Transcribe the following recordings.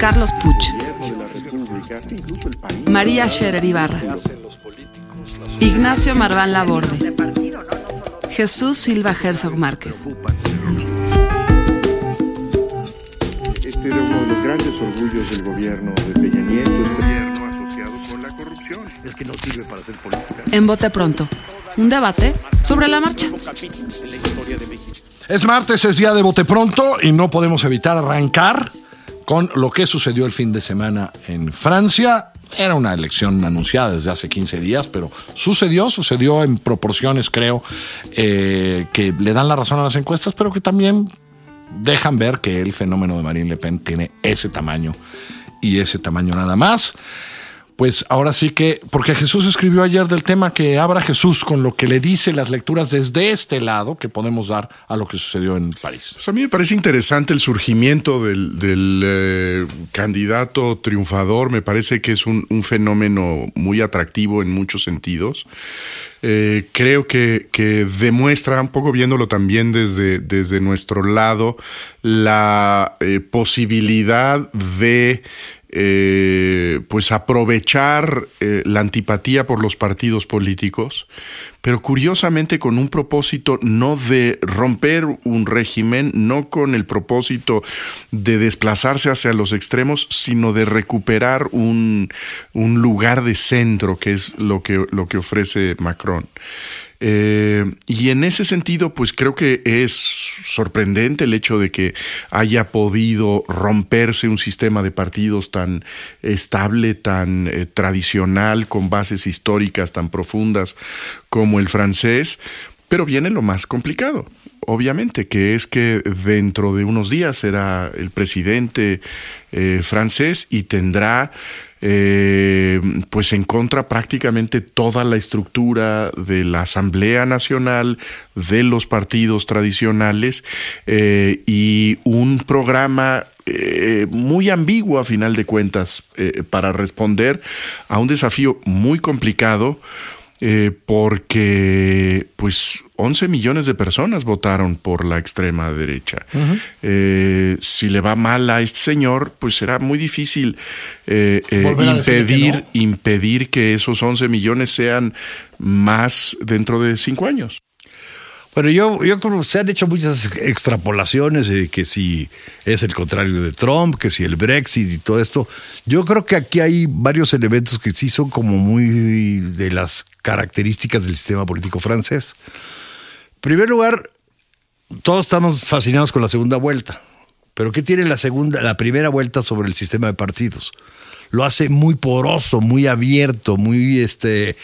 Carlos Puch. María Scherer Ibarra. Ignacio Marván Laborde. Jesús Silva Herzog Márquez. Este era uno de los grandes orgullos del gobierno de Peña Nieto, este gobierno asociado con la corrupción. Es que no sirve para hacer política. En Bote Pronto, un debate sobre la marcha. Es martes, es día de bote pronto y no podemos evitar arrancar con lo que sucedió el fin de semana en Francia. Era una elección anunciada desde hace 15 días, pero sucedió, sucedió en proporciones, creo, eh, que le dan la razón a las encuestas, pero que también dejan ver que el fenómeno de Marine Le Pen tiene ese tamaño y ese tamaño nada más. Pues ahora sí que, porque Jesús escribió ayer del tema que abra Jesús con lo que le dice las lecturas desde este lado que podemos dar a lo que sucedió en París. Pues a mí me parece interesante el surgimiento del, eh, candidato triunfador, me parece que es un, un, fenómeno muy atractivo en muchos sentidos. Eh, creo que, que, demuestra, un poco viéndolo también desde, desde nuestro lado, la eh, posibilidad de eh, pues aprovechar eh, la antipatía por los partidos políticos, pero curiosamente con un propósito no de romper un régimen, no con el propósito de desplazarse hacia los extremos, sino de recuperar un, un lugar de centro, que es lo que, lo que ofrece Macron. Eh, y en ese sentido, pues creo que es sorprendente el hecho de que haya podido romperse un sistema de partidos tan estable, tan eh, tradicional, con bases históricas tan profundas como el francés. Pero viene lo más complicado, obviamente, que es que dentro de unos días será el presidente eh, francés y tendrá eh, pues en contra prácticamente toda la estructura de la Asamblea Nacional, de los partidos tradicionales eh, y un programa eh, muy ambiguo a final de cuentas para responder a un desafío muy complicado porque pues 11 millones de personas votaron por la extrema derecha. eh, si le va mal a este señor, pues será muy difícil eh, eh, impedir, que no. impedir que esos 11 millones sean más dentro de cinco años. Bueno, yo, yo creo que se han hecho muchas extrapolaciones de que si es el contrario de Trump, que si el Brexit y todo esto. Yo creo que aquí hay varios elementos que sí son como muy de las características del sistema político francés. Primer lugar, todos estamos fascinados con la segunda vuelta. Pero ¿qué tiene la segunda, la primera vuelta sobre el sistema de partidos? Lo hace muy poroso, muy abierto, muy este.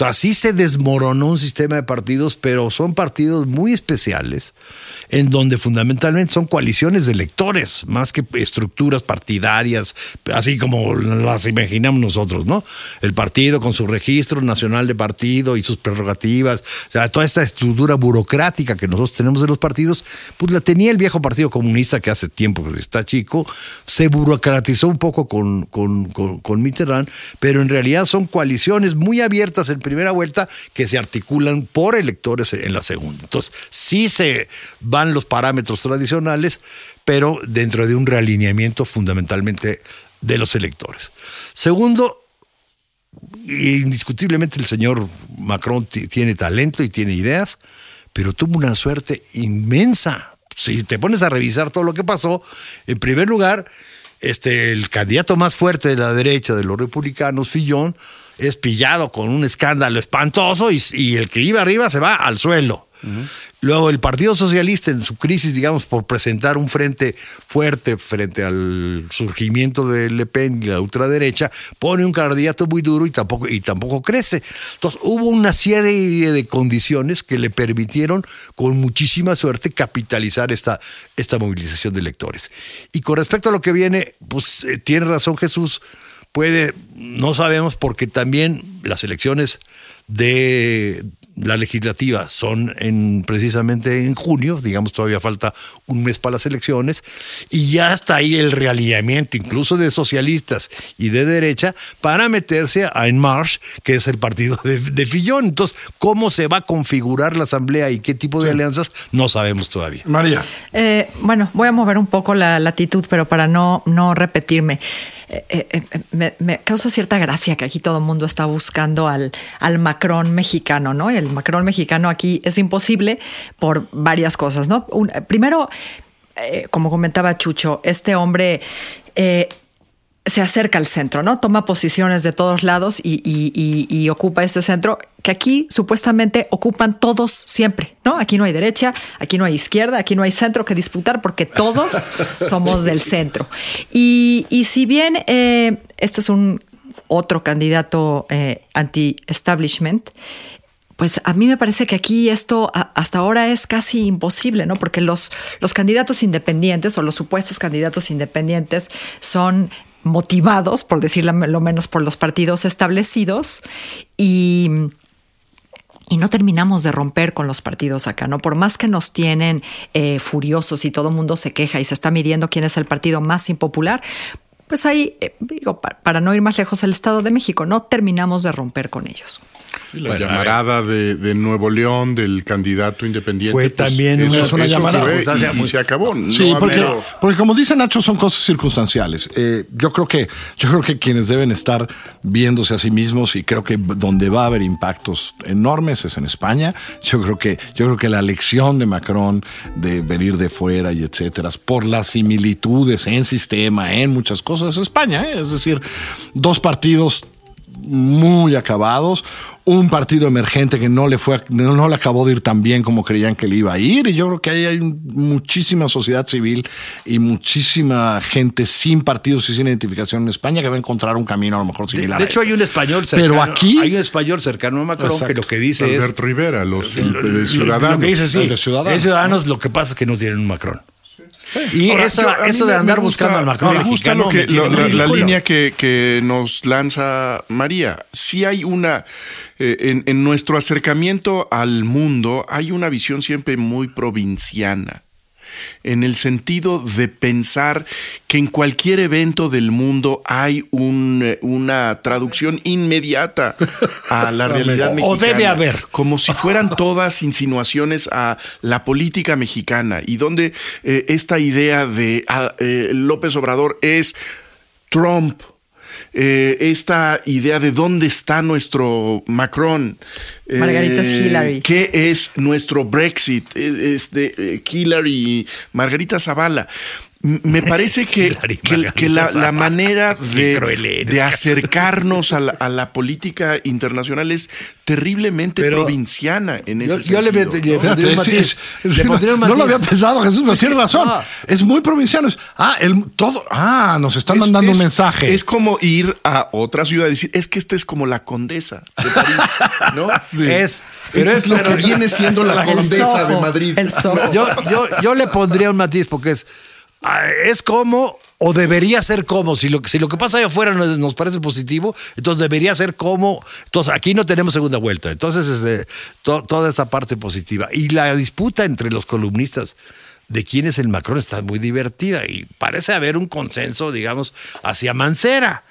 Así se desmoronó un sistema de partidos, pero son partidos muy especiales, en donde fundamentalmente son coaliciones de electores, más que estructuras partidarias, así como las imaginamos nosotros, ¿no? El partido con su registro nacional de partido y sus prerrogativas, o sea, toda esta estructura burocrática que nosotros tenemos de los partidos, pues la tenía el viejo Partido Comunista que hace tiempo está chico, se burocratizó un poco con, con, con Mitterrand, pero en realidad son coaliciones muy abiertas en primera vuelta que se articulan por electores en la segunda. Entonces, sí se van los parámetros tradicionales, pero dentro de un realineamiento fundamentalmente de los electores. Segundo, indiscutiblemente el señor Macron tiene talento y tiene ideas, pero tuvo una suerte inmensa. Si te pones a revisar todo lo que pasó, en primer lugar, este, el candidato más fuerte de la derecha de los republicanos, Fillon, es pillado con un escándalo espantoso y, y, el que iba arriba se va al suelo. Luego el Partido Socialista en su crisis, digamos, por presentar un frente fuerte frente al surgimiento de Le Pen y la ultraderecha, pone un candidato muy duro y tampoco, y tampoco crece. Entonces hubo una serie de condiciones que le permitieron con muchísima suerte capitalizar esta, esta movilización de electores. Y con respecto a lo que viene, pues eh, tiene razón Jesús, puede, no sabemos porque también las elecciones de la legislativa son en, precisamente en junio, digamos todavía falta un mes para las elecciones, y ya está ahí el realineamiento incluso de socialistas y de derecha para meterse a En Marche, que es el partido de, Fillón. Entonces, ¿cómo se va a configurar la asamblea y qué tipo de alianzas? No sabemos todavía. María. Eh, bueno, voy a mover un poco la latitud, pero para no, no repetirme. Eh, eh, eh, me, causa cierta gracia que aquí todo el mundo está buscando al, al Macron mexicano, ¿no? El Macron mexicano aquí es imposible por varias cosas, ¿no? primero, como comentaba Chucho, este hombre se acerca al centro, ¿no? Toma posiciones de todos lados y, ocupa este centro que aquí supuestamente ocupan todos siempre, ¿no? Aquí no hay derecha, aquí no hay izquierda, aquí no hay centro que disputar porque todos somos del centro. Y, si bien eh, este es un otro candidato eh, anti-establishment, pues a mí me parece que aquí esto hasta ahora es casi imposible, ¿no? Porque los, los candidatos independientes o los supuestos candidatos independientes son motivados, por decirlo lo menos, por los partidos establecidos y, y no terminamos de romper con los partidos acá, ¿no? Por más que nos tienen eh, furiosos y todo el mundo se queja y se está midiendo quién es el partido más impopular, pues ahí, eh, digo, para no ir más lejos, el Estado de México, no terminamos de romper con ellos la llamarada de, Nuevo León del candidato independiente. Fue pues, también una, llamada. y, se acabó. Sí, porque, porque como dice Nacho, son cosas circunstanciales. Eh, yo creo que yo creo que quienes deben estar viéndose a sí mismos y creo que donde va a haber impactos enormes es en España. Yo creo que yo creo que la elección de Macron de venir de fuera y etcétera por las similitudes en sistema, en muchas cosas, es España. ¿eh? Es decir, dos partidos muy acabados, un partido emergente que no le fue, no, le acabó de ir tan bien como creían que le iba a ir. Y yo creo que ahí hay muchísima sociedad civil y muchísima gente sin partidos y sin identificación en España que va a encontrar un camino a lo mejor similar. De, hecho, hay un español cercano. Pero aquí hay un español cercano a Macron que lo que dice Alberto Rivera, los ciudadanos. Lo que dice sí, ciudadanos. ciudadanos lo que pasa es que no tienen un Macron. Y eso de andar buscando al Macron. Me gusta lo que, la, línea que, nos lanza María. Si hay una. Eh, en, nuestro acercamiento al mundo, hay una visión siempre muy provinciana en el sentido de pensar que en cualquier evento del mundo hay eh, una traducción inmediata a la realidad mexicana. O debe haber. Como si fueran todas insinuaciones a la política mexicana y donde eh, esta idea de ah, eh, López Obrador es Trump eh, esta idea de dónde está nuestro Macron. Margarita eh, Hillary. ¿Qué es nuestro Brexit? Es de Hillary, Margarita Zavala. Me parece que, que, la, manera de, de acercarnos a la, política internacional es terriblemente provinciana en ese yo, le, No lo había pensado, Jesús, pero tiene razón. Es muy provinciano. ah, el, todo, ah, nos están mandando un mensaje. Es como ir a otra ciudad y decir, es que esta es como la condesa de París, ¿no? Es, pero es lo que viene siendo la, condesa de Madrid. yo, yo, yo le pondría un matiz porque es Ah, es como o debería ser como, si lo, si lo que pasa allá afuera nos, parece positivo, entonces debería ser como, entonces aquí no tenemos segunda vuelta, entonces es toda esa parte positiva. Y la disputa entre los columnistas de quién es el Macron está muy divertida y parece haber un consenso, digamos, hacia Mancera.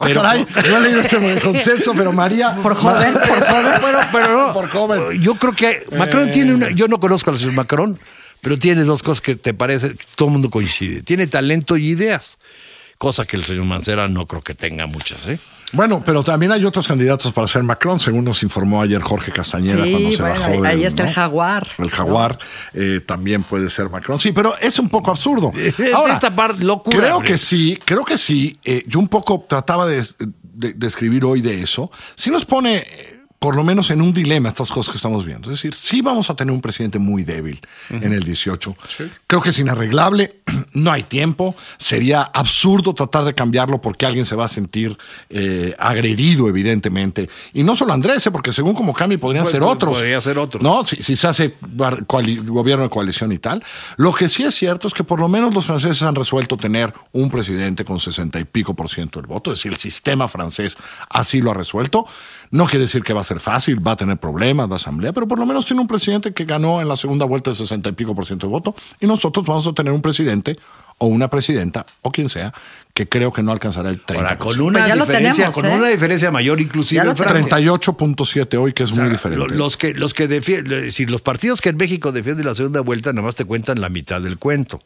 Pero, no he leído ese consenso, pero María. Por joven, por joven. Bueno, pero no. Por joven. Yo creo que Macron tiene una. Yo no conozco al señor Macron, pero tiene dos cosas que te parece, todo el mundo coincide. Tiene talento y ideas, cosa que el señor Mancera no creo que tenga muchas. ¿eh? Bueno, pero también hay otros candidatos para ser Macron, según nos informó ayer Jorge Castañeda cuando se bajó. Ahí está el jaguar. El jaguar eh, también puede ser Macron. Sí, pero es un poco absurdo. Ahora, esta parte locura. Creo que sí, creo que sí. Eh, yo un poco trataba de, de, escribir hoy de eso. Si nos pone por lo menos en un dilema estas cosas que estamos viendo. Es decir, sí vamos a tener un presidente muy débil en el 18. Creo que es inarreglable, no hay tiempo, sería absurdo tratar de cambiarlo porque alguien se va a sentir eh, agredido, evidentemente. Y no solo Andrés, eh, porque según como cambie podrían Pues, ser otros. podría ser otros. No, si, si se hace gobierno de coalición y tal. Lo que sí es cierto es que por lo menos los franceses han resuelto tener un presidente con 60 y pico por ciento del voto. Es decir, el sistema francés así lo ha resuelto. No quiere decir que va a ser fácil, va a tener problemas la asamblea, pero por lo menos tiene un presidente que ganó en la segunda vuelta de 60 y pico por ciento de voto. Y nosotros vamos a tener un presidente o una presidenta o quien sea que creo que no alcanzará el 30%. Ahora, con una Pues diferencia, tenemos, con ¿eh? una diferencia mayor inclusive en Francia. 38.7 hoy, que es O sea, muy diferente. lo- Los que, los que defienden, es decir, los partidos que en México defienden la segunda vuelta nada más te cuentan la mitad del cuento.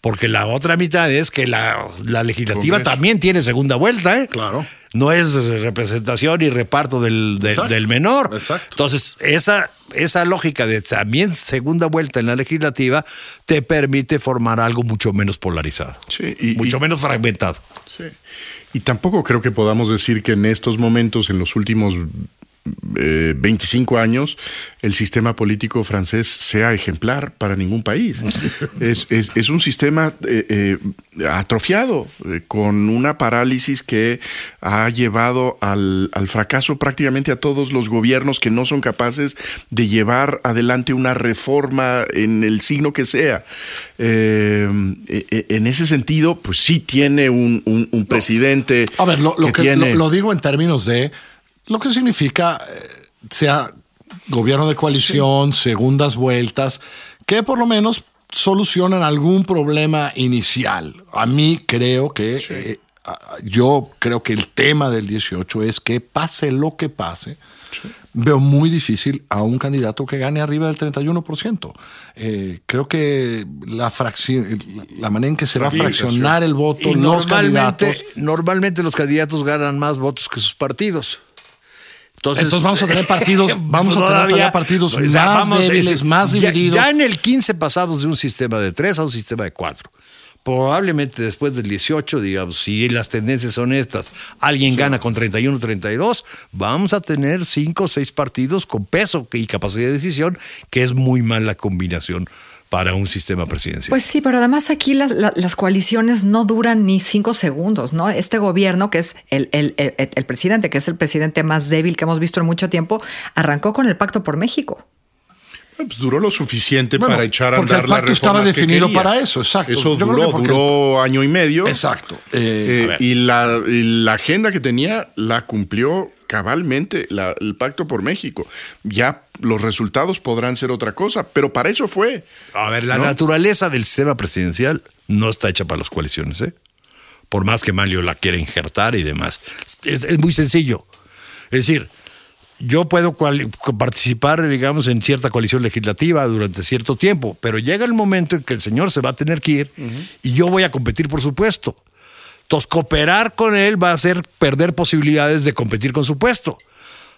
Porque la otra mitad es que la, la legislativa Congreso. también tiene segunda vuelta, ¿eh? Claro. No es representación y reparto del, del menor. Exacto. Entonces, esa, esa lógica de también segunda vuelta en la legislativa te permite formar algo mucho menos polarizado. Sí, y- mucho y- menos fragmentado. Sí. Y tampoco creo que podamos decir que en estos momentos, en los últimos eh, 25 años, el sistema político francés sea ejemplar para ningún país. es, es- es un sistema eh, eh, atrofiado, eh, con una parálisis que ha llevado al, al fracaso prácticamente a todos los gobiernos que no son capaces de llevar adelante una reforma en el signo que sea. Eh, eh, en ese sentido, pues sí tiene un, un- un presidente. A ver, lo, lo que, tiene- lo, lo digo en términos de lo que significa eh, sea gobierno de coalición, segundas vueltas, que por lo menos solucionan algún problema inicial. A mí creo que eh, yo creo que el tema del 18 es que pase lo que pase. Veo muy difícil a un candidato que gane arriba del 31%. Eh, creo que la fracción, la manera en que se va a fraccionar el voto, Y los normalmente, candidatos. normalmente los candidatos ganan más votos que sus partidos. Entonces, Entonces vamos a tener partidos- vamos a tener todavía- todavía partidos o sea, más débiles, es- más ya- divididos. Ya, en el 15 pasados de un sistema de 3 a un sistema de 4. Probablemente después del 18, digamos, si las tendencias son estas, alguien gana con 31, 32, vamos a tener 5 o 6 partidos con peso y capacidad de decisión, que es muy mala combinación para un sistema presidencial. Pues sí, pero además aquí las, la- las coaliciones no duran ni cinco segundos, ¿no? Este gobierno, que es el, el- el- el presidente, que es el presidente más débil que hemos visto en mucho tiempo, arrancó con el Pacto por México. Pues duró lo suficiente Bueno, para echar a porque andar el la pacto estaba reformas que definido para eso, exacto. Eso Yo duró, porque- duró año y medio. Exacto. Eh, Eh, y, la, y la agenda que tenía la cumplió cabalmente la- el Pacto por México. Ya los resultados podrán ser otra cosa, pero para eso fue. A ver, la ¿no? naturaleza del sistema presidencial no está hecha para las coaliciones, ¿eh? Por más que Mario la quiera injertar y demás. Es, es muy sencillo. Es decir, yo puedo participar, digamos, en cierta coalición legislativa durante cierto tiempo, pero llega el momento en que el señor se va a tener que ir y yo voy a competir por su puesto. Entonces, cooperar con él va a hacer perder posibilidades de competir con su puesto.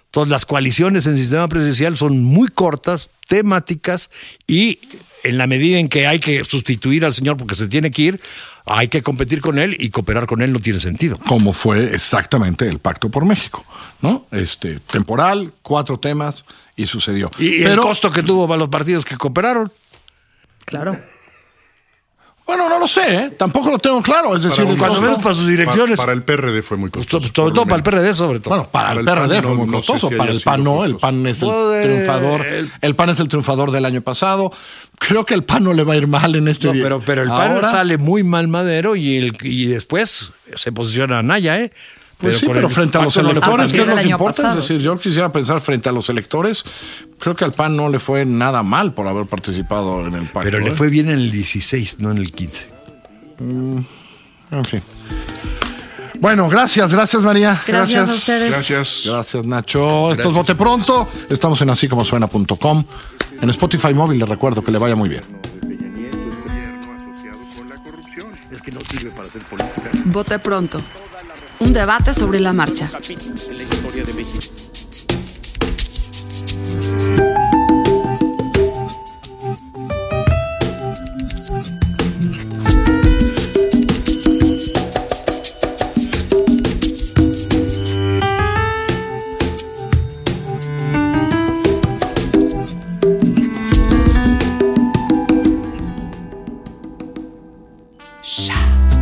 Entonces, las coaliciones en sistema presidencial son muy cortas, temáticas y en la medida en que hay que sustituir al señor porque se tiene que ir, hay que competir con él y cooperar con él no tiene sentido. como fue exactamente el Pacto por México, ¿no? Este temporal, cuatro temas y sucedió. Y el Pero costo que tuvo para los partidos que cooperaron. Claro. Bueno, no lo sé, ¿eh? tampoco lo tengo claro, es decir, cuando menos para sus direcciones. Para, para el PRD fue muy Sobre, costoso. sobre todo para el. PRD, sobre todo. Bueno, para, Para el el PRD fue no- muy no sé costoso, si para el PAN no, el. PAN es el Pues, triunfador, el- el PAN es el triunfador del año pasado. Creo que el PAN no le va a ir mal en este No, día. pero, pero el PAN Ahora, sale muy mal madero y, el, y después se posiciona a Naya, ¿eh? Pues sí, con pero el frente a los electores, ¿qué es lo que importa? pasado. Es decir, yo quisiera pensar frente a los electores, creo que al PAN no le fue nada mal por haber participado en el pacto. Pero le ¿eh? fue bien en el 16, no en el 15. En fin. Bueno, gracias, gracias María. Gracias a ustedes. Gracias. Gracias Nacho. Esto es Vote Pronto. Estamos en así como suena.com. En Spotify móvil les recuerdo que le vaya muy bien. Vote pronto un debate sobre la marcha. Shut